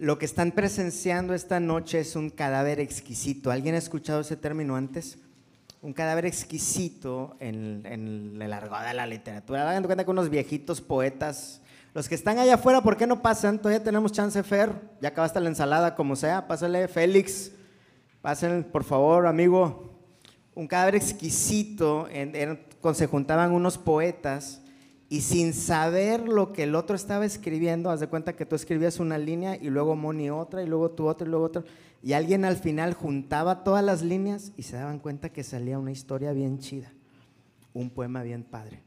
Lo que están presenciando esta noche es un cadáver exquisito. ¿Alguien ha escuchado ese término antes? Un cadáver exquisito en, en el de la literatura. Hagan cuenta que unos viejitos poetas, los que están allá afuera, ¿por qué no pasan? Todavía tenemos chance, Fer. Ya acabaste la ensalada, como sea. Pásale, Félix. Pasen, por favor, amigo. Un cadáver exquisito. En, se juntaban unos poetas y sin saber lo que el otro estaba escribiendo, haz de cuenta que tú escribías una línea y luego Moni otra y luego tú otra y luego otra. Y alguien al final juntaba todas las líneas y se daban cuenta que salía una historia bien chida, un poema bien padre.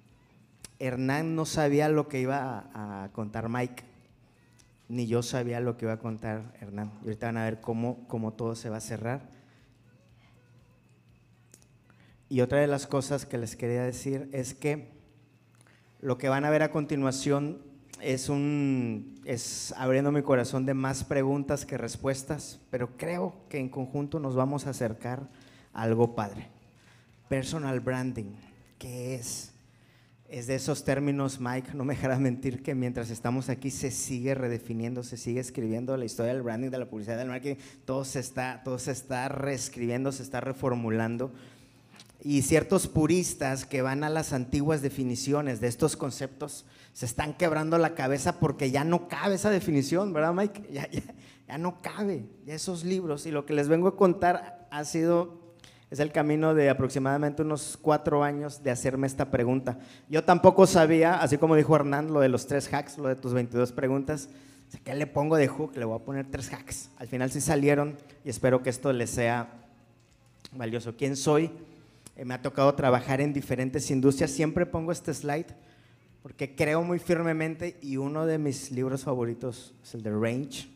Hernán no sabía lo que iba a, contar Mike, ni yo sabía lo que iba a contar Hernán. Y ahorita van a ver cómo, cómo todo se va a cerrar. Y otra de las cosas que les quería decir es que lo que van a ver a continuación es un es abriendo mi corazón de más preguntas que respuestas, pero creo que en conjunto nos vamos a acercar a algo padre. Personal branding, ¿qué es? Es de esos términos, Mike, no me dejarás mentir que mientras estamos aquí se sigue redefiniendo, se sigue escribiendo la historia del branding, de la publicidad, del marketing, todo se está, todo se está reescribiendo, se está reformulando y ciertos puristas que van a las antiguas definiciones de estos conceptos se están quebrando la cabeza porque ya no cabe esa definición, ¿verdad, Mike? Ya, ya, ya no cabe esos libros. Y lo que les vengo a contar ha sido, es el camino de aproximadamente unos cuatro años de hacerme esta pregunta. Yo tampoco sabía, así como dijo Hernán, lo de los tres hacks, lo de tus 22 preguntas. ¿Qué le pongo de hook? Le voy a poner tres hacks. Al final sí salieron y espero que esto les sea valioso. ¿Quién soy? Eh, me ha tocado trabajar en diferentes industrias. Siempre pongo este slide porque creo muy firmemente y uno de mis libros favoritos es el de Range.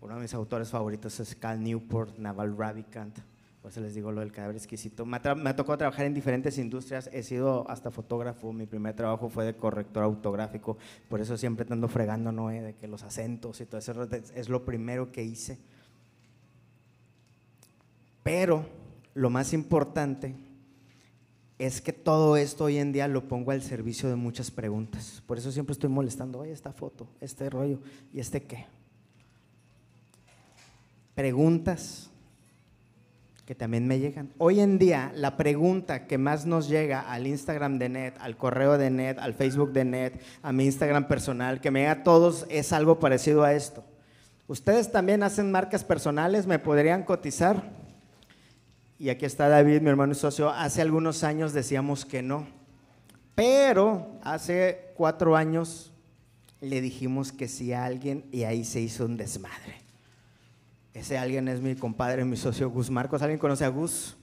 Uno de mis autores favoritos es Cal Newport, Naval Ravikant. Por eso les digo lo del cadáver exquisito. Me ha, me ha, tocado trabajar en diferentes industrias. He sido hasta fotógrafo. Mi primer trabajo fue de corrector autográfico. Por eso siempre ando fregando, ¿no? De que los acentos y todo eso es lo primero que hice. Pero lo más importante es que todo esto hoy en día lo pongo al servicio de muchas preguntas. Por eso siempre estoy molestando, oye, esta foto, este rollo, ¿y este qué? Preguntas que también me llegan. Hoy en día, la pregunta que más nos llega al Instagram de Net, al correo de Net, al Facebook de Net, a mi Instagram personal, que me llega a todos, es algo parecido a esto. ¿Ustedes también hacen marcas personales? ¿Me podrían cotizar? Y aquí está David, mi hermano y socio, hace algunos años decíamos que no, pero hace cuatro años le dijimos que sí a alguien y ahí se hizo un desmadre. Ese alguien es mi compadre, mi socio Gus Marcos. ¿Alguien conoce a Gus?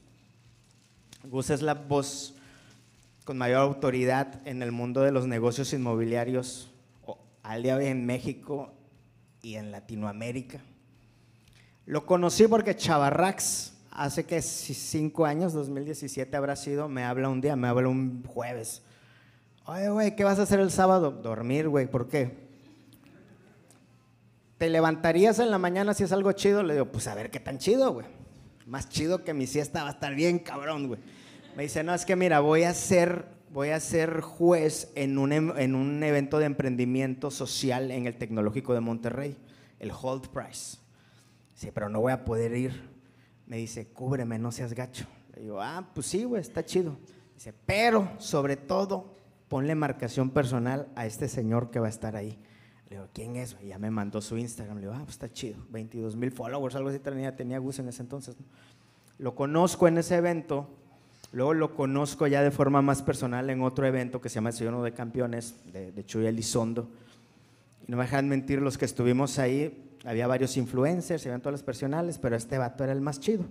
Gus es la voz con mayor autoridad en el mundo de los negocios inmobiliarios al día en México y en Latinoamérica. Lo conocí porque Chavarrax, hace que cinco años, 2017 habrá sido, me habla un día, me habla un jueves. Oye, güey, ¿qué vas a hacer el sábado? Dormir, güey, ¿por qué? ¿Te levantarías en la mañana si es algo chido? Le digo, pues a ver qué tan chido, güey. Más chido que mi siesta va a estar bien cabrón, güey. Me dice, no, es que mira, voy a ser, voy a ser juez en un, em, en un evento de emprendimiento social en el Tecnológico de Monterrey, el Hold Price. Sí, pero no voy a poder ir me dice, cúbreme, no seas gacho. Le digo, ah, pues sí, güey, está chido. Dice, pero sobre todo, ponle marcación personal a este señor que va a estar ahí. Le digo, ¿quién es? Y ya me mandó su Instagram. Le digo, ah, pues está chido, 22 mil followers, algo así tenía, tenía Gus en ese entonces. Lo conozco en ese evento, luego lo conozco ya de forma más personal en otro evento que se llama El de Campeones, de, de Chuy Elizondo. Y no me dejan mentir los que estuvimos ahí, había varios influencers, habían todas las personales, pero este vato era el más chido.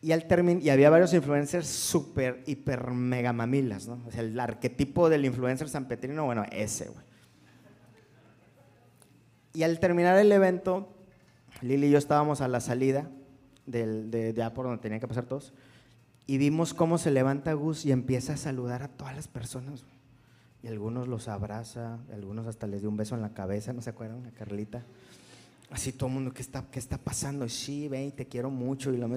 Y, al y había varios influencers súper, hiper, mega mamilas, ¿no? O sea, el arquetipo del influencer sanpetrino, bueno, ese, güey. Y al terminar el evento, Lili y yo estábamos a la salida del, de, de por donde tenían que pasar todos, y vimos cómo se levanta Gus y empieza a saludar a todas las personas. Y algunos los abraza, algunos hasta les dio un beso en la cabeza, ¿no se acuerdan? A Carlita. Así todo el mundo, ¿qué está, qué está pasando? Sí, ven, te quiero mucho. Y lo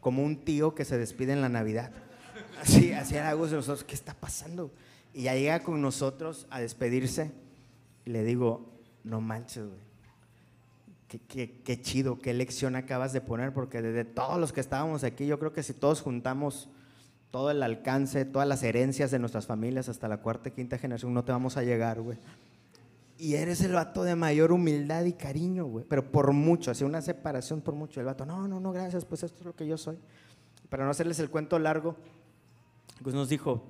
como un tío que se despide en la Navidad. Así, así era de nosotros, ¿qué está pasando? Y ya llega con nosotros a despedirse. Y le digo, no manches, güey. qué, chido, qué lección acabas de poner, porque desde todos los que estábamos aquí, yo creo que si todos juntamos todo el alcance, todas las herencias de nuestras familias hasta la cuarta y quinta generación, no te vamos a llegar, güey. Y eres el vato de mayor humildad y cariño, güey. Pero por mucho, así una separación por mucho. El vato, no, no, no, gracias, pues esto es lo que yo soy. Para no hacerles el cuento largo, pues nos dijo,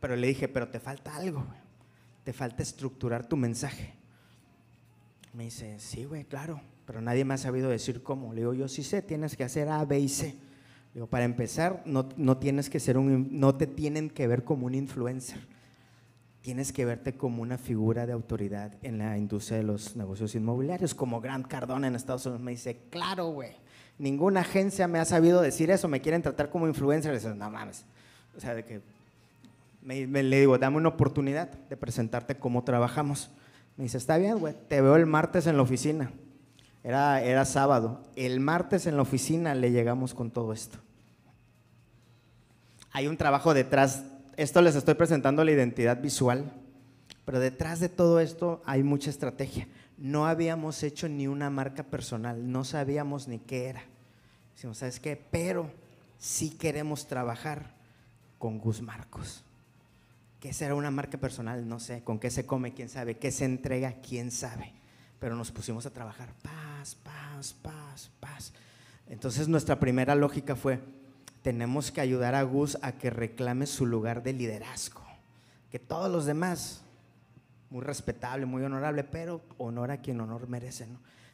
pero le dije, pero te falta algo, güey. Te falta estructurar tu mensaje. Me dice, sí, güey, claro, pero nadie me ha sabido decir cómo. Le digo, yo sí sé, tienes que hacer A, B y C. Le digo, para empezar, no, no tienes que ser un, no te tienen que ver como un influencer tienes que verte como una figura de autoridad en la industria de los negocios inmobiliarios, como Grant Cardone en Estados Unidos me dice, claro, güey, ninguna agencia me ha sabido decir eso, me quieren tratar como influencer, y no mames, o sea, de que le digo, dame una oportunidad de presentarte cómo trabajamos. Me dice, está bien, güey, te veo el martes en la oficina. Era, era sábado. El martes en la oficina le llegamos con todo esto. Hay un trabajo detrás esto les estoy presentando la identidad visual, pero detrás de todo esto hay mucha estrategia. No habíamos hecho ni una marca personal, no sabíamos ni qué era. Decimos, ¿sabes qué? Pero sí queremos trabajar con Gus Marcos. ¿Qué será una marca personal? No sé. ¿Con qué se come? ¿Quién sabe? ¿Qué se entrega? ¿Quién sabe? Pero nos pusimos a trabajar. Paz, paz, paz, paz. Entonces nuestra primera lógica fue, tenemos que ayudar a Gus a que reclame su lugar de liderazgo. Que todos los demás, muy respetable, muy honorable, pero honor a quien honor merece.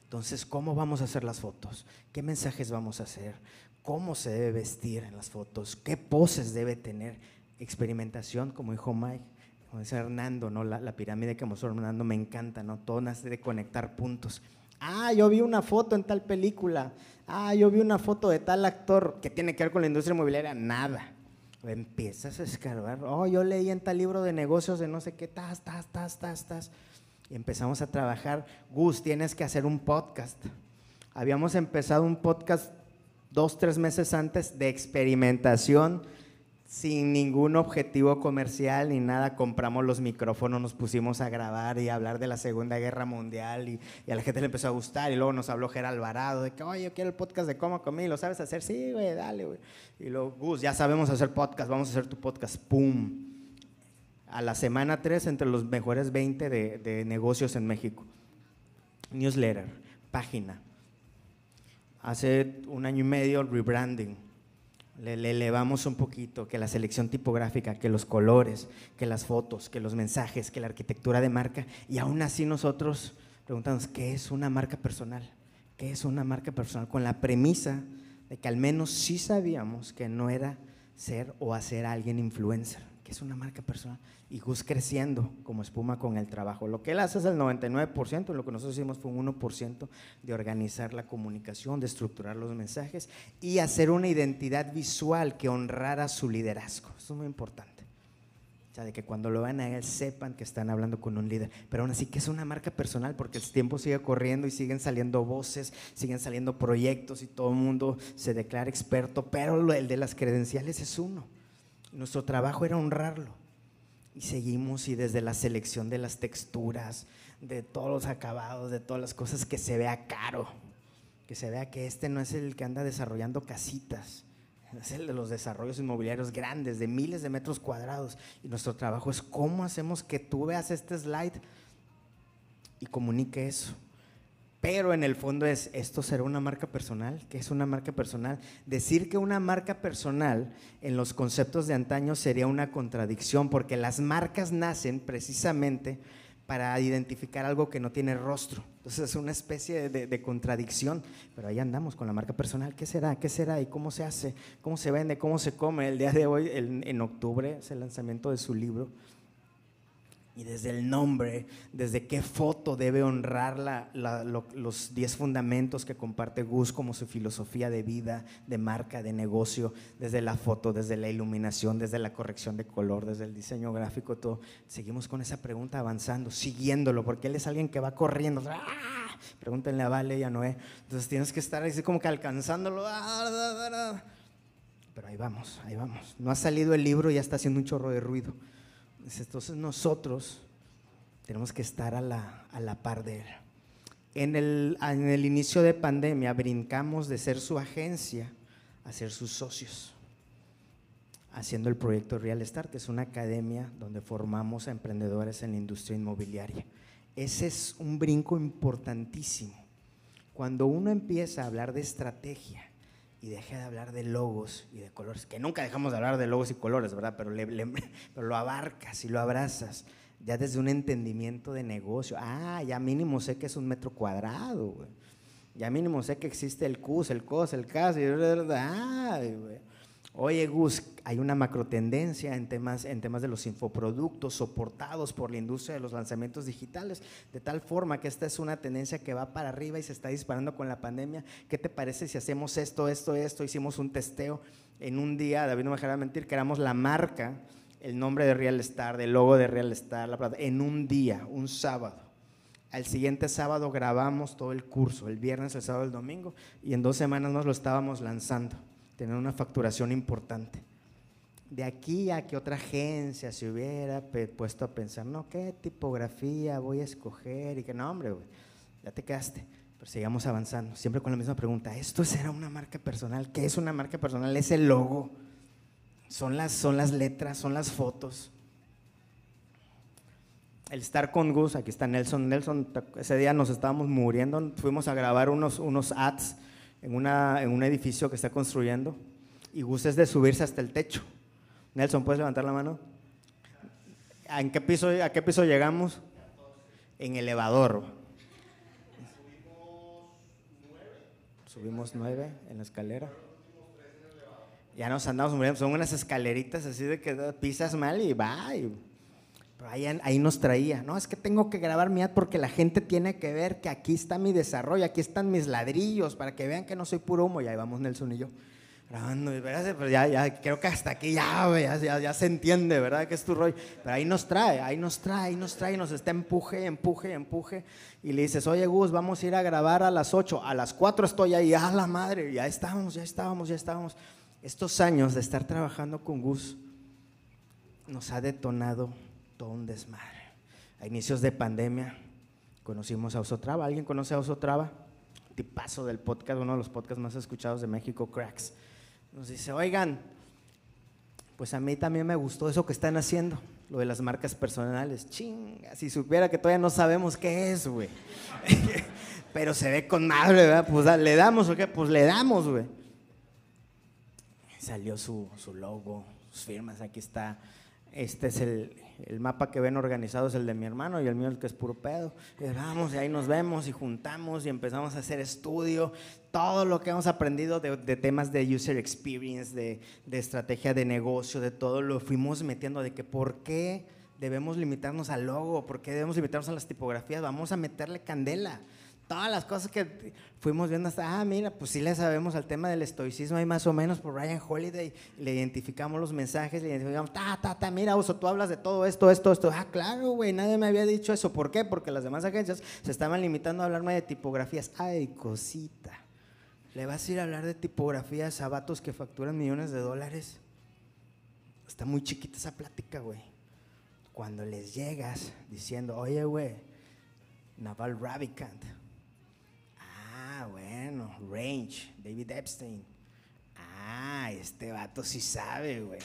Entonces, ¿cómo vamos a hacer las fotos? ¿Qué mensajes vamos a hacer? ¿Cómo se debe vestir en las fotos? ¿Qué poses debe tener? Experimentación, como dijo Mike, como dice Hernando, ¿no? la, pirámide que mostró Hernando me encanta, ¿no? todo nace de conectar puntos. Ah, yo vi una foto en tal película. Ah, yo vi una foto de tal actor que tiene que ver con la industria inmobiliaria. Nada. Empiezas a escarbar. Oh, yo leí en tal libro de negocios de no sé qué, tas, tas, tas, tas, tas. Y empezamos a trabajar. Gus, tienes que hacer un podcast. Habíamos empezado un podcast dos, tres meses antes de experimentación sin ningún objetivo comercial ni nada, compramos los micrófonos, nos pusimos a grabar y hablar de la Segunda Guerra Mundial y, a la gente le empezó a gustar y luego nos habló Gerald Alvarado de que, oye, yo quiero el podcast de Cómo Comí, ¿lo sabes hacer? Sí, güey, dale, güey. Y luego, Gus, ya sabemos hacer podcast, vamos a hacer tu podcast, ¡pum! A la semana 3 entre los mejores 20 de, de negocios en México. Newsletter, página. Hace un año y medio, rebranding le, elevamos un poquito, que la selección tipográfica, que los colores, que las fotos, que los mensajes, que la arquitectura de marca. Y aún así nosotros preguntamos, ¿qué es una marca personal? ¿Qué es una marca personal? Con la premisa de que al menos sí sabíamos que no era ser o hacer a alguien influencer, que es una marca personal y Gus creciendo como espuma con el trabajo. Lo que él hace es el 99%, lo que nosotros hicimos fue un 1% de organizar la comunicación, de estructurar los mensajes y hacer una identidad visual que honrara su liderazgo. Eso es muy importante. O sea, de que cuando lo vean a él sepan que están hablando con un líder. Pero aún así que es una marca personal porque el tiempo sigue corriendo y siguen saliendo voces, siguen saliendo proyectos y todo el mundo se declara experto, pero el de las credenciales es uno. Nuestro trabajo era honrarlo y seguimos y desde la selección de las texturas, de todos los acabados, de todas las cosas, que se vea caro, que se vea que este no es el que anda desarrollando casitas, es el de los desarrollos inmobiliarios grandes, de miles de metros cuadrados. Y nuestro trabajo es cómo hacemos que tú veas este slide y comunique eso. Pero en el fondo es, ¿esto será una marca personal? ¿Qué es una marca personal? Decir que una marca personal en los conceptos de antaño sería una contradicción, porque las marcas nacen precisamente para identificar algo que no tiene rostro. Entonces es una especie de, contradicción, pero ahí andamos con la marca personal. ¿Qué será? ¿Qué será? ¿Y cómo se hace? ¿Cómo se vende? ¿Cómo se come? El día de hoy, en octubre, es el lanzamiento de su libro y desde el nombre, desde qué foto debe honrar los 10 fundamentos que comparte Gus como su filosofía de vida, de marca, de negocio, desde la foto, desde la iluminación, desde la corrección de color, desde el diseño gráfico, todo. Seguimos con esa pregunta avanzando, siguiéndolo, porque él es alguien que va corriendo. ¡Ah! Pregúntenle a Vale y a Noé. Entonces tienes que estar así como que alcanzándolo. ¡Ah! Pero ahí vamos, ahí vamos. No ha salido el libro y ya está haciendo un chorro de ruido. Entonces nosotros tenemos que estar a la, a la par de Él. En el, en el inicio de pandemia brincamos de ser su agencia a ser sus socios, haciendo el proyecto Real Start, que es una academia donde formamos a emprendedores en la industria inmobiliaria. Ese es un brinco importantísimo. Cuando uno empieza a hablar de estrategia y deja de hablar de logos y de colores, que nunca dejamos de hablar de logos y colores, ¿verdad? Pero, pero lo abarcas y lo abrazas ya desde un entendimiento de negocio. Ah, ya mínimo sé que es un metro cuadrado, Ya mínimo sé que existe el CUS, el COS, el CAS. Y, ay, Oye, Gus, hay una macro tendencia en temas, en temas de los infoproductos soportados por la industria de los lanzamientos digitales, de tal forma que esta es una tendencia que va para arriba y se está disparando con la pandemia. ¿Qué te parece si hacemos esto, esto, esto? Hicimos un testeo en un día, David no me dejará mentir, que éramos la marca el nombre de Real Star, del logo de Real Star, la en un día, un sábado. Al siguiente sábado grabamos todo el curso, el viernes, el sábado, el domingo, y en dos semanas nos lo estábamos lanzando, teniendo una facturación importante. De aquí a que otra agencia se hubiera puesto a pensar, no, ¿qué tipografía voy a escoger? Y que no, hombre, ya te quedaste. Pero sigamos avanzando, siempre con la misma pregunta, ¿esto será una marca personal? ¿Qué es una marca personal? Es el logo son las, son las letras, son las fotos. El estar con Gus, aquí está Nelson. Nelson, ese día nos estábamos muriendo, fuimos a grabar unos, unos ads en, una, en un edificio que está construyendo y Gus es de subirse hasta el techo. Nelson, ¿puedes levantar la mano? ¿En qué piso, ¿A qué piso llegamos? En elevador. Subimos nueve en la escalera ya nos andamos muriendo. Son unas escaleritas así de que pisas mal y va. Ahí, ahí, nos traía. No, es que tengo que grabar mi ad porque la gente tiene que ver que aquí está mi desarrollo, aquí están mis ladrillos, para que vean que no soy puro humo. Y ahí vamos Nelson y yo grabando. Pero ya, ya, creo que hasta aquí ya, ya, ya, se entiende, ¿verdad? Que es tu rollo. Pero ahí nos trae, ahí nos trae, ahí nos trae, nos está empuje, empuje, empuje. Y le dices, oye Gus, vamos a ir a grabar a las 8. A las 4 estoy ahí, a la madre, ya estábamos, ya estábamos, ya estábamos. Estos años de estar trabajando con Gus nos ha detonado todo un desmadre. A inicios de pandemia conocimos a Osotrava. ¿Alguien conoce a Osotrava? Tipazo del podcast, uno de los podcasts más escuchados de México, Cracks. Nos dice, oigan, pues a mí también me gustó eso que están haciendo, lo de las marcas personales. Chinga, si supiera que todavía no sabemos qué es, güey. Pero se ve con madre, ¿verdad? Pues le damos, ¿o qué? Pues le damos, güey salió su, logo, sus firmas, aquí está. Este es el, mapa que ven organizado, es el de mi hermano y el mío el que es puro pedo. Y vamos y ahí nos vemos y juntamos y empezamos a hacer estudio, todo lo que hemos aprendido de, temas de user experience, de, de, estrategia de negocio, de todo lo fuimos metiendo de que por qué debemos limitarnos al logo, por qué debemos limitarnos a las tipografías, vamos a meterle candela todas las cosas que fuimos viendo hasta, ah, mira, pues sí le sabemos al tema del estoicismo ahí más o menos por Ryan Holiday, le identificamos los mensajes, le identificamos, ta, ta, ta, mira, Uso, tú hablas de todo esto, esto, esto. Ah, claro, güey, nadie me había dicho eso. ¿Por qué? Porque las demás agencias se estaban limitando a hablarme de tipografías. Ay, cosita. ¿Le vas a ir a hablar de tipografías a vatos que facturan millones de dólares? Está muy chiquita esa plática, güey. Cuando les llegas diciendo, oye, güey, Naval Ravikant, Range, David Epstein. Ah, este vato sí sabe, güey.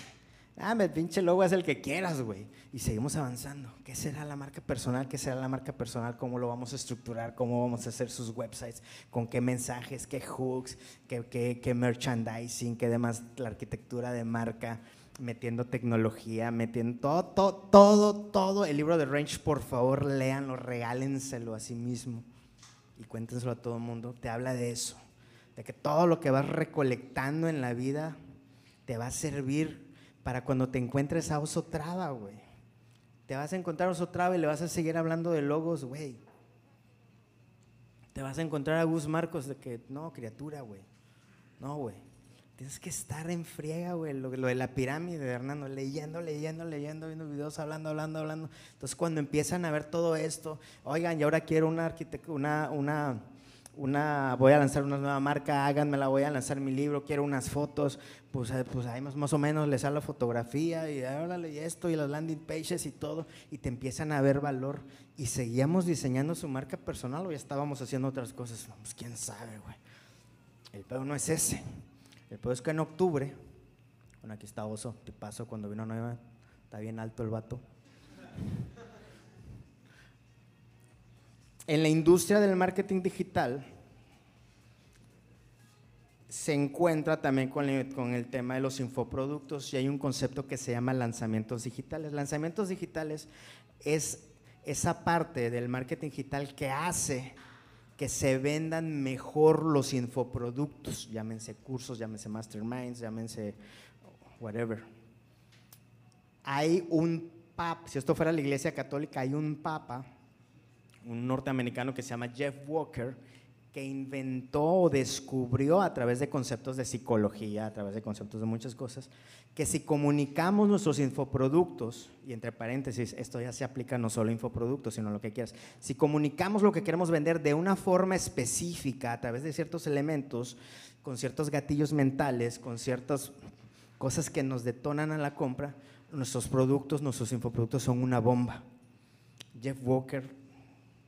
Ah, el pinche logo es el que quieras, güey. Y seguimos avanzando. ¿Qué será la marca personal? ¿Qué será la marca personal? ¿Cómo lo vamos a estructurar? ¿Cómo vamos a hacer sus websites? ¿Con qué mensajes? ¿Qué hooks? ¿Qué, qué, merchandising? ¿Qué demás? La arquitectura de marca, metiendo tecnología, metiendo todo, todo, todo, todo. El libro de Range, por favor, léanlo, regálenselo a sí mismo y cuéntenselo a todo el mundo, te habla de eso, de que todo lo que vas recolectando en la vida te va a servir para cuando te encuentres a Oso Traba, güey. Te vas a encontrar a Oso Traba y le vas a seguir hablando de logos, güey. Te vas a encontrar a Gus Marcos de que, no, criatura, güey. No, güey. Tienes que estar en friega, güey, lo, de la pirámide, Hernando, leyendo, leyendo, leyendo, viendo videos, hablando, hablando, hablando. Entonces, cuando empiezan a ver todo esto, oigan, y ahora quiero una, una, una, una, voy a lanzar una nueva marca, háganmela, voy a lanzar mi libro, quiero unas fotos, pues, eh, pues ahí más, o menos les sale la fotografía y órale, y esto, y las landing pages y todo, y te empiezan a ver valor. Y seguíamos diseñando su marca personal o ya estábamos haciendo otras cosas. pues quién sabe, güey. El pedo no es ese. El pedo es que en octubre, bueno, aquí está Oso, te paso cuando vino nueva, está bien alto el vato. En la industria del marketing digital se encuentra también con el, tema de los infoproductos y hay un concepto que se llama lanzamientos digitales. Lanzamientos digitales es esa parte del marketing digital que hace que se vendan mejor los infoproductos, llámense cursos, llámense masterminds, llámense whatever. Hay un papa, si esto fuera la iglesia católica, hay un papa un norteamericano que se llama Jeff Walker, que inventó o descubrió a través de conceptos de psicología, a través de conceptos de muchas cosas, que si comunicamos nuestros infoproductos, y entre paréntesis, esto ya se aplica no solo a infoproductos, sino a lo que quieras, si comunicamos lo que queremos vender de una forma específica, a través de ciertos elementos, con ciertos gatillos mentales, con ciertas cosas que nos detonan a la compra, nuestros productos, nuestros infoproductos son una bomba. Jeff Walker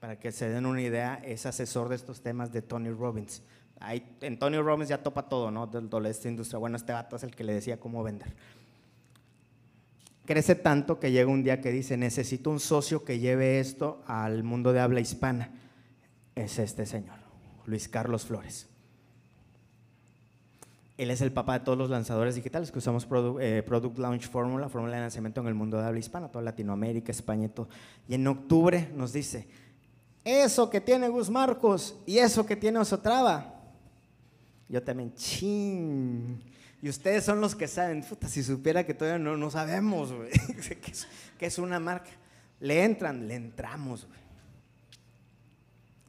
para que se den una idea, es asesor de estos temas de Tony Robbins. Ahí, en Tony Robbins ya topa todo, ¿no? De, de esta industria. Bueno, este vato es el que le decía cómo vender. Crece tanto que llega un día que dice, necesito un socio que lleve esto al mundo de habla hispana. Es este señor, Luis Carlos Flores. Él es el papá de todos los lanzadores digitales que usamos eh, Product Launch Formula, fórmula de lanzamiento en el mundo de habla hispana, toda Latinoamérica, España y todo. Y en octubre nos dice, eso que tiene Gus Marcos y eso que tiene Osotrava. Yo también, ching. Y ustedes son los que saben, puta, si supiera que todavía no, no sabemos, güey, que, es, una marca. Le entran, le entramos.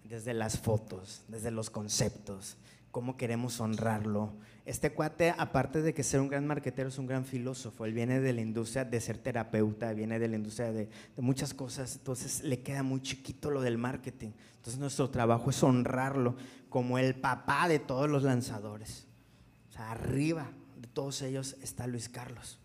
Desde las fotos, desde los conceptos, cómo queremos honrarlo, este cuate, aparte de que ser un gran marquetero, es un gran filósofo. Él viene de la industria de ser terapeuta, viene de la industria de, muchas cosas. Entonces le queda muy chiquito lo del marketing. Entonces nuestro trabajo es honrarlo como el papá de todos los lanzadores. O sea, arriba de todos ellos está Luis Carlos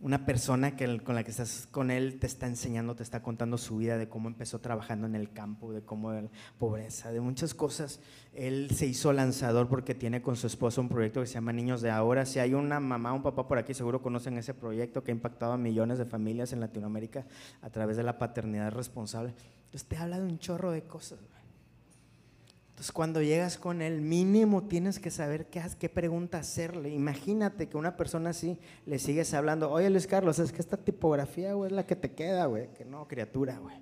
una persona que, con la que estás con él te está enseñando, te está contando su vida, de cómo empezó trabajando en el campo, de cómo la pobreza, de muchas cosas. Él se hizo lanzador porque tiene con su esposo un proyecto que se llama Niños de Ahora. Si hay una mamá, un papá por aquí, seguro conocen ese proyecto que ha impactado a millones de familias en Latinoamérica a través de la paternidad responsable. Entonces te habla de un chorro de cosas. Entonces, cuando llegas con él, mínimo tienes que saber qué, qué pregunta hacerle. Imagínate que una persona así le sigues hablando, oye Luis Carlos, es que esta tipografía, güey, es la que te queda, güey. Que no, criatura, güey.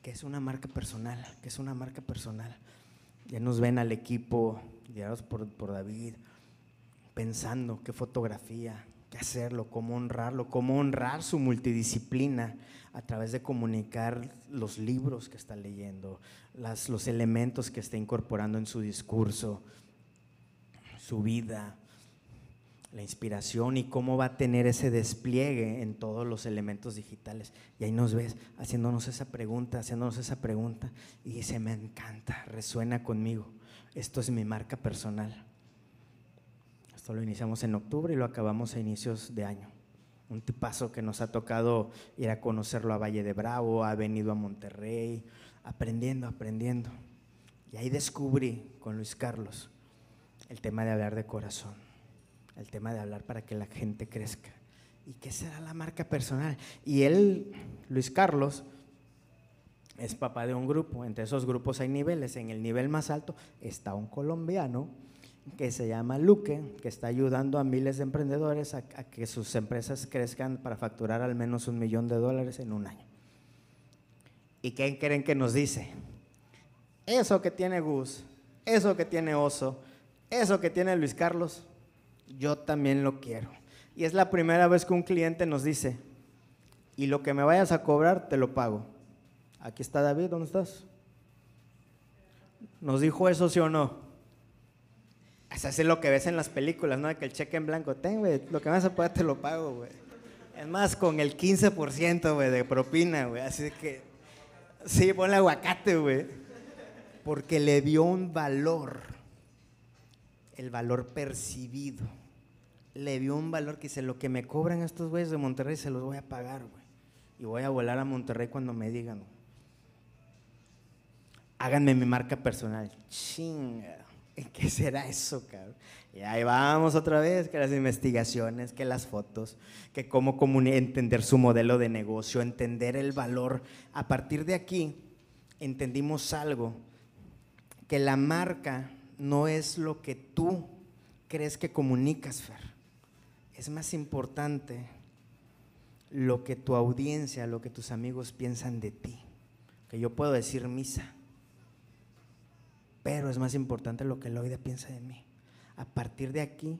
Que es una marca personal, que es una marca personal. Ya nos ven al equipo, guiados por, por David, pensando qué fotografía, qué hacerlo, cómo honrarlo, cómo honrar su multidisciplina a través de comunicar los libros que está leyendo, los elementos que está incorporando en su discurso, su vida, la inspiración y cómo va a tener ese despliegue en todos los elementos digitales. Y ahí nos ves haciéndonos esa pregunta, haciéndonos esa pregunta y dice, me encanta, resuena conmigo. Esto es mi marca personal. Esto lo iniciamos en octubre y lo acabamos a inicios de año. Un tipazo que nos ha tocado ir a conocerlo a Valle de Bravo, ha venido a Monterrey, aprendiendo, aprendiendo. Y ahí descubrí con Luis Carlos el tema de hablar de corazón, el tema de hablar para que la gente crezca. ¿Y qué será la marca personal? Y él, Luis Carlos, es papá de un grupo. Entre esos grupos hay niveles. En el nivel más alto está un colombiano que se llama Luque, que está ayudando a miles de emprendedores a, que sus empresas crezcan para facturar al menos un millón de dólares en un año. ¿Y qué creen que nos dice? Eso que tiene Gus, eso que tiene Oso, eso que tiene Luis Carlos, yo también lo quiero. Y es la primera vez que un cliente nos dice, y lo que me vayas a cobrar, te lo pago. Aquí está David, ¿dónde estás? ¿Nos dijo eso, sí o no? Eso es lo que ves en las películas, ¿no? Que el cheque en blanco, ten, güey, lo que me vas a pagar te lo pago, güey. Es más, con el 15%, güey, de propina, güey. Así que Sí, ponle aguacate, güey. Porque le dio un valor, el valor percibido. Le dio un valor que dice, lo que me cobran estos güeyes de Monterrey se los voy a pagar, güey. Y voy a volar a Monterrey cuando me digan, háganme mi marca personal. Chinga, ¿qué será eso, cabrón? Y ahí vamos otra vez, que las investigaciones, que las fotos, que cómo entender su modelo de negocio, entender el valor. A partir de aquí entendimos algo, que la marca no es lo que tú crees que comunicas, Fer. Es más importante lo que tu audiencia, lo que tus amigos piensan de ti. Que yo puedo decir misa, pero es más importante lo que el oído piensa de mí. A partir de aquí,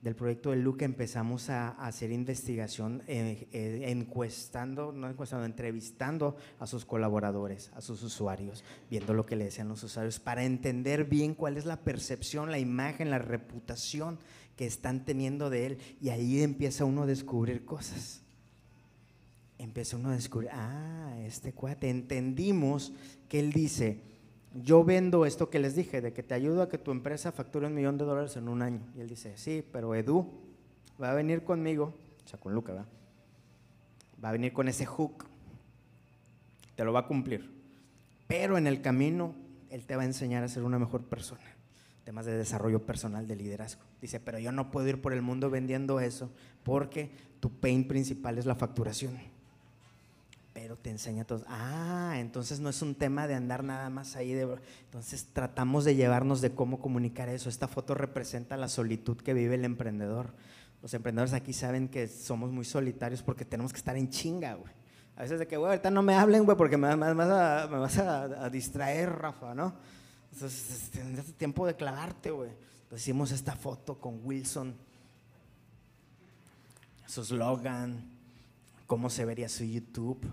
del proyecto de Luca, empezamos a, hacer investigación, eh, eh, encuestando, no encuestando, entrevistando a sus colaboradores, a sus usuarios, viendo lo que le decían los usuarios, para entender bien cuál es la percepción, la imagen, la reputación que están teniendo de él. Y ahí empieza uno a descubrir cosas. Empieza uno a descubrir, ah, este cuate, entendimos que él dice, yo vendo esto que les dije, de que te ayudo a que tu empresa facture un millón de dólares en un año. Y él dice, sí, pero Edu va a venir conmigo, o sea, con Luca, ¿va? a venir con ese hook, te lo va a cumplir. Pero en el camino, él te va a enseñar a ser una mejor persona. Temas de desarrollo personal, de liderazgo. Dice, pero yo no puedo ir por el mundo vendiendo eso porque tu pain principal es la facturación pero te enseña todo. Ah, entonces no es un tema de andar nada más ahí. De, entonces tratamos de llevarnos de cómo comunicar eso. Esta foto representa la solitud que vive el emprendedor. Los emprendedores aquí saben que somos muy solitarios porque tenemos que estar en chinga, güey. A veces de que, güey, ahorita no me hablen, güey, porque me, me, vas a, distraer, Rafa, ¿no? Entonces, tendrás tiempo de clavarte, güey. Entonces hicimos esta foto con Wilson, su slogan, cómo se vería su YouTube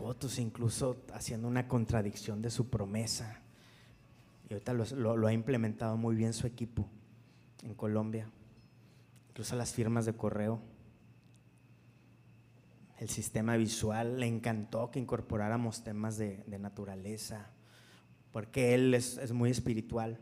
fotos incluso haciendo una contradicción de su promesa. Y ahorita lo, ha implementado muy bien su equipo en Colombia, incluso las firmas de correo. El sistema visual le encantó que incorporáramos temas de, naturaleza, porque él es, muy espiritual.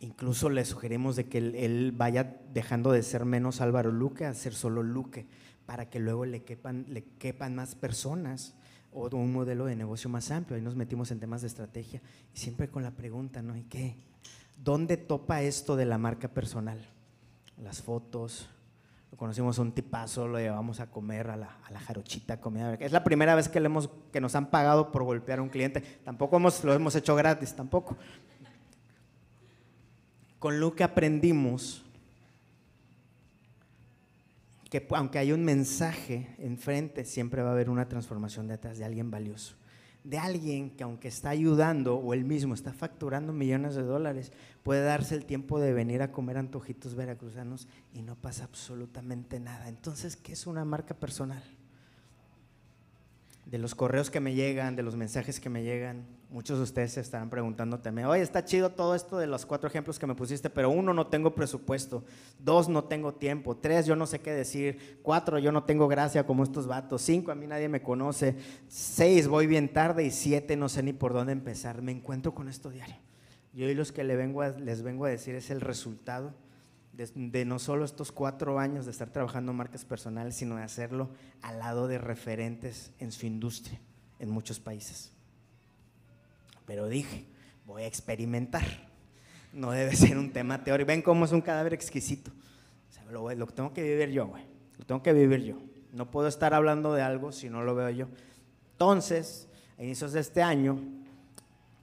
Incluso le sugerimos de que él, él, vaya dejando de ser menos Álvaro Luque a ser solo Luque, para que luego le quepan, le quepan más personas o un modelo de negocio más amplio. Ahí nos metimos en temas de estrategia y siempre con la pregunta, ¿no? ¿Y qué? ¿Dónde topa esto de la marca personal? Las fotos. Lo conocimos a un tipazo, lo llevamos a comer a la, a la jarochita comida. Es la primera vez que, le hemos, que nos han pagado por golpear a un cliente. Tampoco hemos, lo hemos hecho gratis, tampoco. Con lo que aprendimos que aunque hay un mensaje enfrente, siempre va a haber una transformación detrás de alguien valioso. De alguien que aunque está ayudando o él mismo está facturando millones de dólares, puede darse el tiempo de venir a comer antojitos veracruzanos y no pasa absolutamente nada. Entonces, ¿qué es una marca personal? De los correos que me llegan, de los mensajes que me llegan, Muchos de ustedes se estarán preguntando también, oye, está chido todo esto de los cuatro ejemplos que me pusiste, pero uno, no tengo presupuesto, dos, no tengo tiempo, tres, yo no sé qué decir, cuatro, yo no tengo gracia como estos vatos, cinco, a mí nadie me conoce, seis, voy bien tarde. Y siete, no sé ni por dónde empezar. Me encuentro con esto diario. Y hoy los que les vengo a, les vengo a decir es el resultado de, no solo estos cuatro años de estar trabajando en marcas personales, sino de hacerlo al lado de referentes en su industria en muchos países. Pero dije, voy a experimentar. No debe ser un tema teórico. Ven cómo es un cadáver exquisito. lo, lo, tengo que vivir yo, güey. Lo tengo que vivir yo. No puedo estar hablando de algo si no lo veo yo. Entonces, a inicios de este año,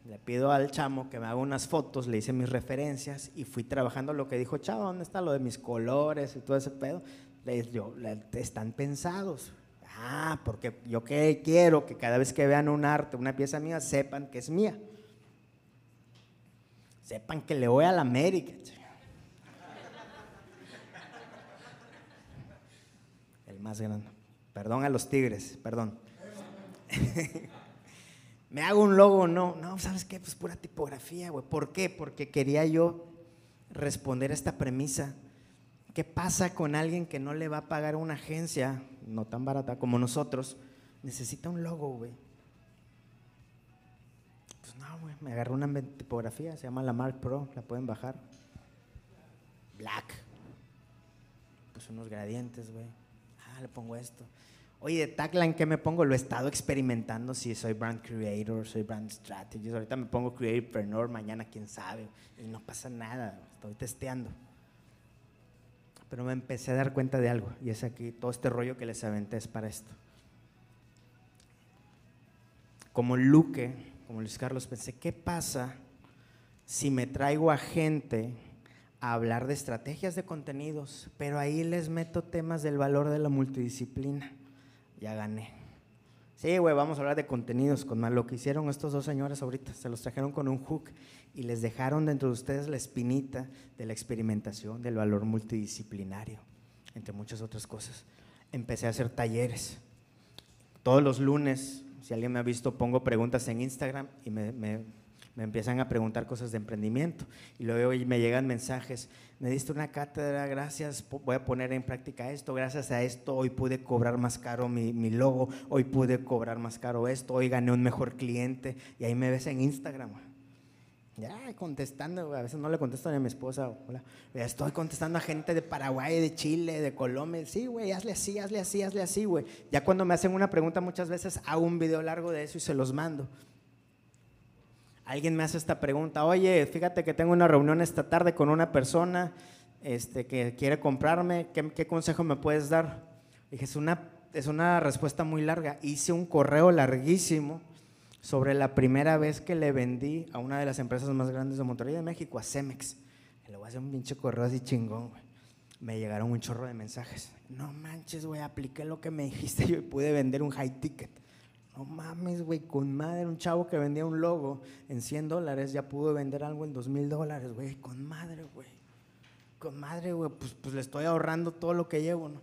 le pido al chamo que me haga unas fotos, le hice mis referencias y fui trabajando lo que dijo Chavo, ¿dónde está lo de mis colores y todo ese pedo? Le, yo, están pensados. Ah, porque yo que quiero que cada vez que vean un arte, una pieza mía, sepan que es mía. Sepan que le voy a la América. El más grande. Perdón a los tigres, perdón. Me hago un logo, no, no, ¿sabes qué? Pues pura tipografía, güey. ¿Por qué? Porque quería yo responder a esta premisa ¿Qué pasa con alguien que no le va a pagar una agencia, no tan barata como nosotros? Necesita un logo, güey. Pues no, güey, me agarró una tipografía, se llama la Mark Pro, la pueden bajar. Black. Pues unos gradientes, güey. Ah, le pongo esto. Oye, de tagline, ¿qué me pongo? Lo he estado experimentando. Si soy brand creator, soy brand strategist. Ahorita me pongo creatorpreneur, mañana quién sabe. Y no pasa nada, estoy testeando. Pero me empecé a dar cuenta de algo. Y es aquí, todo este rollo que les aventé es para esto. Como Luque, como Luis Carlos, pensé, ¿qué pasa si me traigo a gente a hablar de estrategias de contenidos, pero ahí les meto temas del valor de la multidisciplina? Ya gané. Sí, güey, vamos a hablar de contenidos con lo que hicieron estos dos señores ahorita. Se los trajeron con un hook y les dejaron dentro de ustedes la espinita de la experimentación, del valor multidisciplinario, entre muchas otras cosas. Empecé a hacer talleres. Todos los lunes, si alguien me ha visto, pongo preguntas en Instagram y me me empiezan a preguntar cosas de emprendimiento y luego me llegan mensajes, me diste una cátedra, gracias, voy a poner en práctica esto, gracias a esto hoy pude cobrar más caro mi, mi, logo, hoy pude cobrar más caro esto, hoy gané un mejor cliente y ahí me ves en Instagram. Ya contestando, a veces no le contesto ni a mi esposa, hola, estoy contestando a gente de Paraguay, de Chile, de Colombia, sí, güey, hazle así, hazle así, hazle así, güey. Ya cuando me hacen una pregunta muchas veces hago un video largo de eso y se los mando alguien me hace esta pregunta, oye, fíjate que tengo una reunión esta tarde con una persona este, que quiere comprarme, ¿qué, consejo me puedes dar? dije, es una, es una respuesta muy larga. Hice un correo larguísimo sobre la primera vez que le vendí a una de las empresas más grandes de Monterrey de México, a Cemex. Le voy a hacer un pinche correo así chingón. Me llegaron un chorro de mensajes. No manches, güey, apliqué lo que me dijiste y pude vender un high ticket. No mames, güey, con madre, un chavo que vendía un logo en 100 dólares ya pudo vender algo en 2 mil dólares, güey, con madre, güey. Con madre, güey, pues, pues le estoy ahorrando todo lo que llevo, ¿no?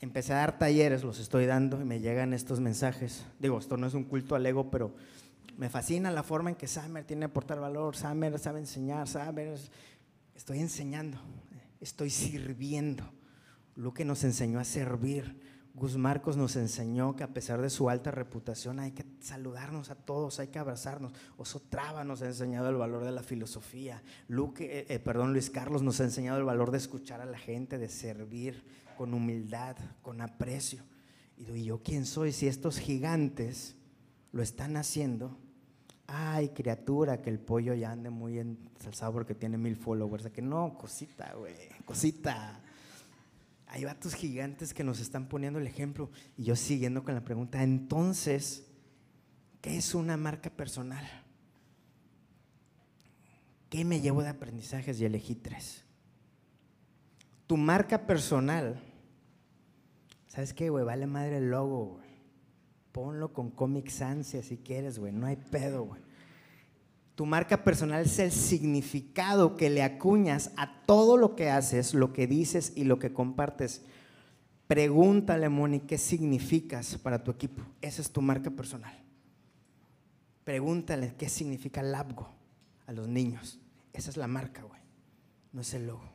Empecé a dar talleres, los estoy dando y me llegan estos mensajes. Digo, esto no es un culto al ego, pero me fascina la forma en que Samer tiene que aportar valor, Samer sabe enseñar, Samer, estoy enseñando, estoy sirviendo. Lo que nos enseñó a servir Gus Marcos nos enseñó que a pesar de su alta reputación hay que saludarnos a todos, hay que abrazarnos. Oso Traba nos ha enseñado el valor de la filosofía. Luke, eh, eh, perdón, Luis Carlos nos ha enseñado el valor de escuchar a la gente, de servir con humildad, con aprecio. Y yo quién soy si estos gigantes lo están haciendo. Ay, criatura, que el pollo ya ande muy ensalzado porque tiene mil followers. Que no, cosita, güey, cosita hay vatos gigantes que nos están poniendo el ejemplo. Y yo siguiendo con la pregunta, entonces, ¿qué es una marca personal? ¿Qué me llevo de aprendizajes? Y elegí tres. Tu marca personal, ¿sabes qué, güey? Vale madre el logo, güey. Ponlo con Comic Sans si quieres, güey. No hay pedo, güey. Tu marca personal es el significado que le acuñas a todo lo que haces, lo que dices y lo que compartes. Pregúntale, Moni, ¿qué significas para tu equipo? Esa es tu marca personal. Pregúntale qué significa Labgo a los niños. Esa es la marca, güey. No es el logo.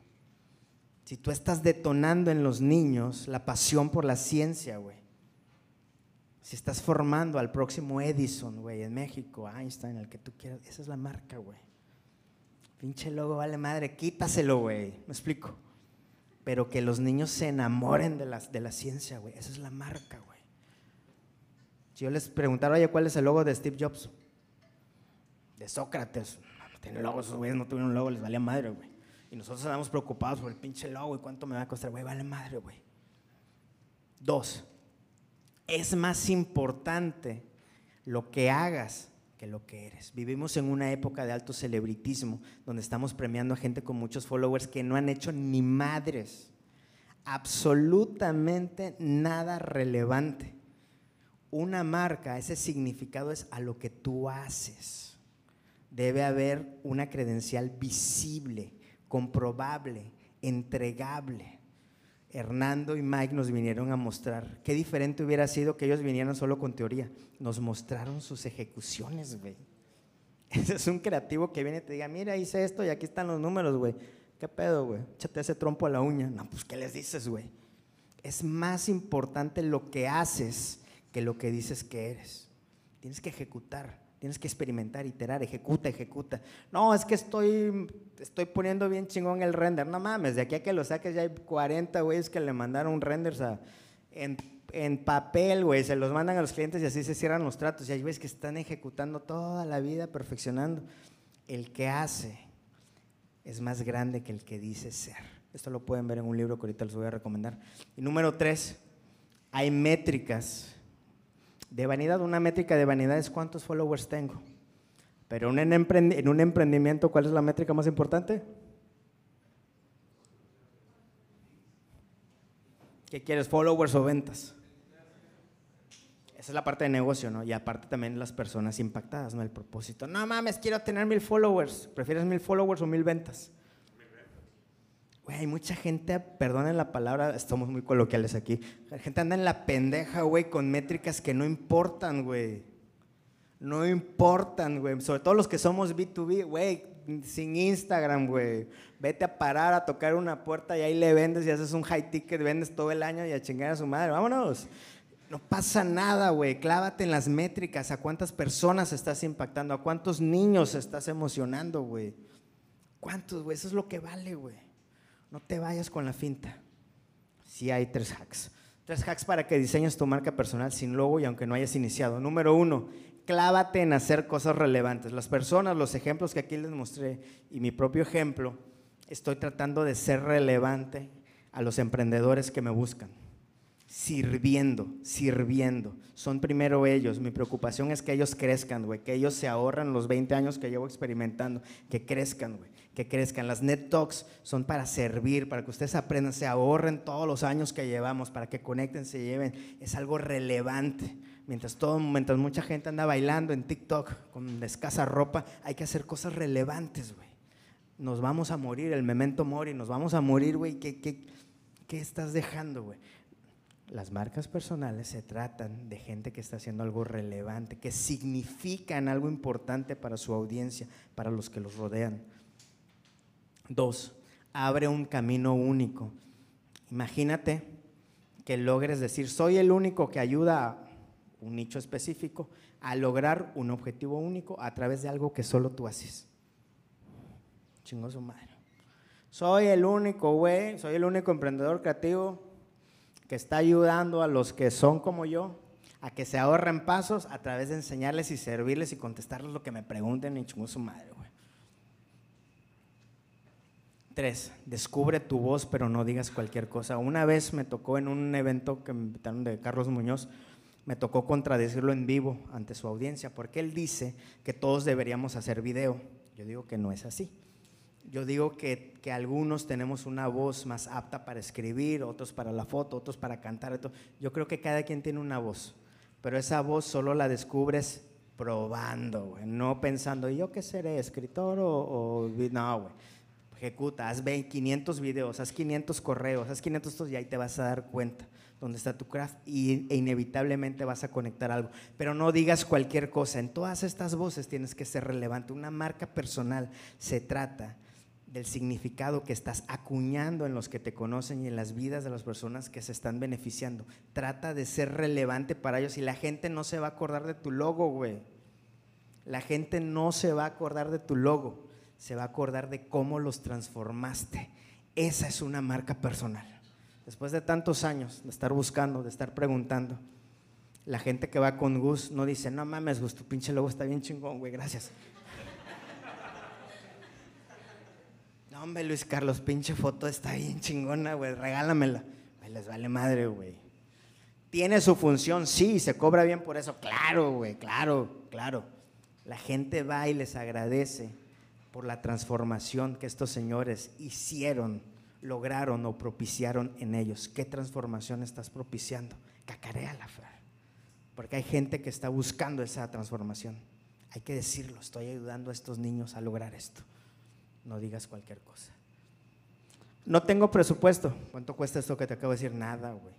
Si tú estás detonando en los niños la pasión por la ciencia, güey, si estás formando al próximo Edison, güey, en México, Einstein, el que tú quieras, esa es la marca, güey. Pinche logo vale madre, quítaselo, güey. Me explico. Pero que los niños se enamoren de la, de la ciencia, güey. Esa es la marca, güey. Si yo les preguntara, oye, ¿cuál es el logo de Steve Jobs? De Sócrates. No, tiene logo, esos güeyes no tuvieron logo, les valía madre, güey. Y nosotros andamos preocupados por el pinche logo y cuánto me va a costar, güey, vale madre, güey. Dos, es más importante lo que hagas que lo que eres. Vivimos en una época de alto celebritismo, donde estamos premiando a gente con muchos followers que no han hecho ni madres, absolutamente nada relevante. Una marca, ese significado es a lo que tú haces. Debe haber una credencial visible, comprobable, entregable. Hernando y Mike nos vinieron a mostrar qué diferente hubiera sido que ellos vinieran solo con teoría. Nos mostraron sus ejecuciones, güey. Ese es un creativo que viene y te diga, mira, hice esto y aquí están los números, güey. ¿Qué pedo, güey? Échate ese trompo a la uña. No, pues, ¿qué les dices, güey? Es más importante lo que haces que lo que dices que eres. Tienes que ejecutar, tienes que experimentar, iterar, ejecuta, ejecuta. No, es que estoy, estoy poniendo bien chingón el render. No mames, de aquí a que lo saques ya hay 40 güeyes que le mandaron renders en, en papel, güey. Se los mandan a los clientes y así se cierran los tratos. Y hay güeyes que están ejecutando toda la vida, perfeccionando. El que hace es más grande que el que dice ser. Esto lo pueden ver en un libro que ahorita les voy a recomendar. Y número tres, hay métricas de vanidad. Una métrica de vanidad es cuántos followers tengo. Pero en un emprendimiento, ¿cuál es la métrica más importante? ¿Qué quieres, followers o ventas? Esa es la parte de negocio, ¿no? Y aparte también las personas impactadas, ¿no? El propósito. No mames, quiero tener mil followers. ¿Prefieres mil followers o mil ventas? Güey, hay mucha gente, perdonen la palabra, estamos muy coloquiales aquí. La gente anda en la pendeja, güey, con métricas que no importan, güey. No importan, güey. Sobre todo los que somos B2B, güey, sin Instagram, güey. Vete a parar a tocar una puerta y ahí le vendes y haces un high ticket, vendes todo el año y a chingar a su madre. Vámonos. No pasa nada, güey. Clávate en las métricas. ¿A cuántas personas estás impactando? ¿A cuántos niños estás emocionando, güey? ¿Cuántos, güey? Eso es lo que vale, güey. No te vayas con la finta. Sí hay tres hacks. Tres hacks para que diseñes tu marca personal sin logo y aunque no hayas iniciado. Número uno, clávate en hacer cosas relevantes. Las personas, los ejemplos que aquí les mostré y mi propio ejemplo, estoy tratando de ser relevante a los emprendedores que me buscan sirviendo, sirviendo. Son primero ellos. Mi preocupación es que ellos crezcan, güey, que ellos se ahorran los 20 años que llevo experimentando, que crezcan, güey, que crezcan. Las Net Talks son para servir, para que ustedes aprendan, se ahorren todos los años que llevamos, para que conecten, se lleven. Es algo relevante. Mientras, todo, mientras mucha gente anda bailando en TikTok con escasa ropa, hay que hacer cosas relevantes, güey. Nos vamos a morir, el memento mori, nos vamos a morir, güey. ¿Qué, qué, qué estás dejando, güey? Las marcas personales se tratan de gente que está haciendo algo relevante, que significan algo importante para su audiencia, para los que los rodean. Dos, abre un camino único. Imagínate que logres decir, soy el único que ayuda a un nicho específico a lograr un objetivo único a través de algo que solo tú haces. Chingo su madre. Soy el único, güey, soy el único emprendedor creativo que está ayudando a los que son como yo a que se ahorren pasos a través de enseñarles y servirles y contestarles lo que me pregunten y su madre, güey. Tres, descubre tu voz, pero no digas cualquier cosa. Una vez me tocó en un evento que me invitaron de Carlos Muñoz, me tocó contradecirlo en vivo ante su audiencia, porque él dice que todos deberíamos hacer video. Yo digo que no es así. Yo digo que, algunos tenemos una voz más apta para escribir, otros para la foto, otros para cantar. Yo creo que cada quien tiene una voz, pero esa voz solo la descubres probando, no pensando, ¿yo qué seré? ¿Escritor o...? no, güey. Ejecuta, haz 500 videos, haz 500 correos, haz 500 y ahí te vas a dar cuenta dónde está tu craft y, e inevitablemente vas a conectar algo. Pero no digas cualquier cosa. En todas estas voces tienes que ser relevante. Una marca personal se trata del significado que estás acuñando en los que te conocen y en las vidas de las personas que se están beneficiando. Trata de ser relevante para ellos y la gente no se va a acordar de tu logo, güey. La gente no se va a acordar de tu logo, se va a acordar de cómo los transformaste. Esa es una marca personal. Después de tantos años de estar buscando, de estar preguntando, la gente que va con Gus no dice, no mames, Gus, tu pinche logo está bien chingón, güey, gracias. hombre, Luis Carlos, pinche foto está bien chingona, güey, regálamela. les vale madre, güey. Tiene su función, sí, se cobra bien por eso. Claro, güey, claro, claro. La gente va y les agradece por la transformación que estos señores hicieron, lograron o propiciaron en ellos. ¿Qué transformación estás propiciando? Cacarea la fe. Porque hay gente que está buscando esa transformación. Hay que decirlo, estoy ayudando a estos niños a lograr esto no digas cualquier cosa. No tengo presupuesto. ¿Cuánto cuesta esto que te acabo de decir? Nada, güey.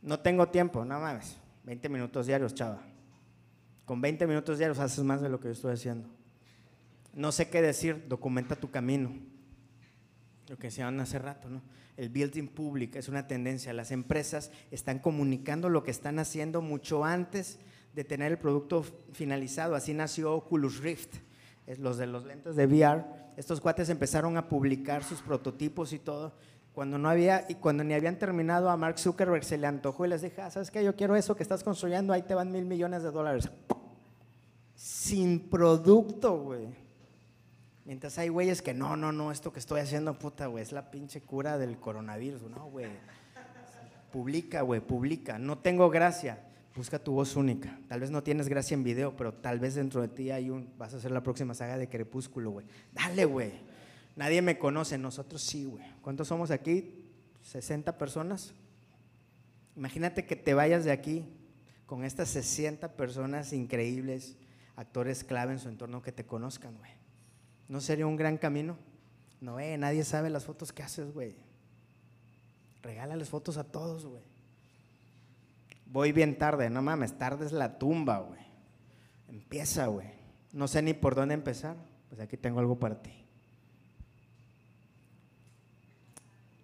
No tengo tiempo, nada más. 20 minutos diarios, chava. Con 20 minutos diarios haces más de lo que yo estoy haciendo. No sé qué decir, documenta tu camino. Lo que decían hace rato, ¿no? El building public es una tendencia. Las empresas están comunicando lo que están haciendo mucho antes de tener el producto finalizado. Así nació Oculus Rift, los de los lentes de VR. Estos cuates empezaron a publicar sus prototipos y todo. Cuando no había, y cuando ni habían terminado, a Mark Zuckerberg se le antojó y les dije, ah, ¿sabes qué? Yo quiero eso que estás construyendo, ahí te van mil millones de dólares. Sin producto, güey. Mientras hay güeyes que no, no, no, esto que estoy haciendo, puta, güey, es la pinche cura del coronavirus. No, güey. Publica, güey, publica. No tengo gracia. Busca tu voz única. Tal vez no tienes gracia en video, pero tal vez dentro de ti hay un. Vas a hacer la próxima saga de Crepúsculo, güey. Dale, güey. Nadie me conoce, nosotros sí, güey. ¿Cuántos somos aquí? 60 personas. Imagínate que te vayas de aquí con estas 60 personas increíbles, actores clave en su entorno que te conozcan, güey. ¿No sería un gran camino? No, eh, nadie sabe las fotos que haces, güey. Regálales fotos a todos, güey. Voy bien tarde, no mames, tarde es la tumba, güey. Empieza, güey. No sé ni por dónde empezar. Pues aquí tengo algo para ti.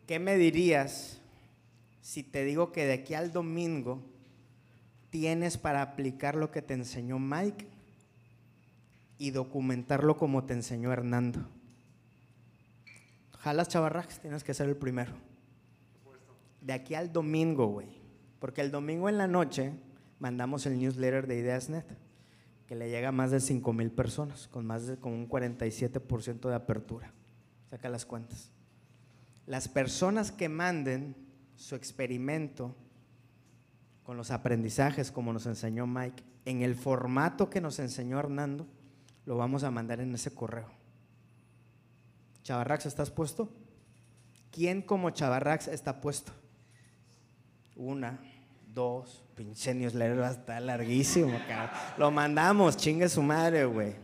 ¿Qué me dirías si te digo que de aquí al domingo tienes para aplicar lo que te enseñó Mike y documentarlo como te enseñó Hernando? Jalas chavarrax, tienes que ser el primero. De aquí al domingo, güey. Porque el domingo en la noche mandamos el newsletter de IdeasNet, que le llega a más de 5 mil personas, con más de con un 47% de apertura. Saca las cuentas las personas que manden su experimento con los aprendizajes, como nos enseñó Mike, en el formato que nos enseñó Hernando, lo vamos a mandar en ese correo. Chavarrax, ¿estás puesto? ¿Quién como Chavarrax está puesto? Una, dos, pinche newsletter va a larguísimo, Lo mandamos, chingue su madre, güey.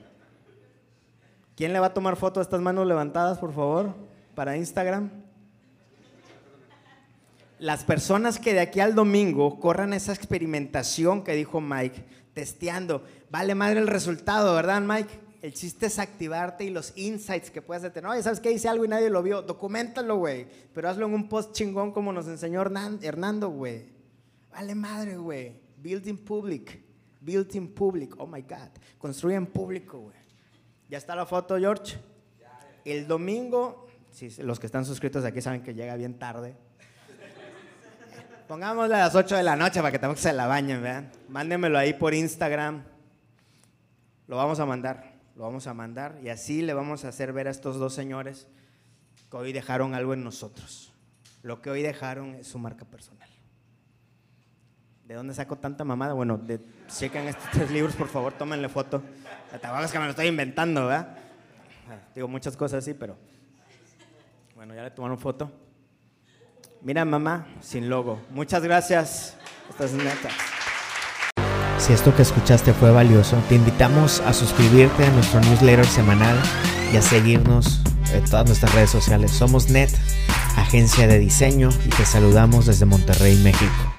¿Quién le va a tomar foto a estas manos levantadas, por favor, para Instagram? Las personas que de aquí al domingo corran esa experimentación que dijo Mike, testeando, vale madre el resultado, ¿verdad, Mike? El chiste es activarte y los insights que puedas tener. Oye, ¿sabes qué? Hice algo y nadie lo vio. Documentalo, güey. Pero hazlo en un post chingón como nos enseñó Hernando, güey. Vale madre, güey. Building public. Building public. Oh my God. Construye en público, güey. ¿Ya está la foto, George? El domingo, los que están suscritos aquí saben que llega bien tarde. Pongámosle a las 8 de la noche para que tampoco se la bañen, ¿verdad? Mándenmelo ahí por Instagram. Lo vamos a mandar, lo vamos a mandar y así le vamos a hacer ver a estos dos señores que hoy dejaron algo en nosotros. Lo que hoy dejaron es su marca personal. ¿De dónde saco tanta mamada? Bueno, de, chequen estos tres libros, por favor, tómenle foto. La es que me lo estoy inventando, ¿verdad? Ah, digo muchas cosas así, pero bueno, ya le tomaron foto. Mira, mamá, sin logo. Muchas gracias. Estás neta. Si esto que escuchaste fue valioso, te invitamos a suscribirte a nuestro newsletter semanal y a seguirnos en todas nuestras redes sociales. Somos NET, agencia de diseño, y te saludamos desde Monterrey, México.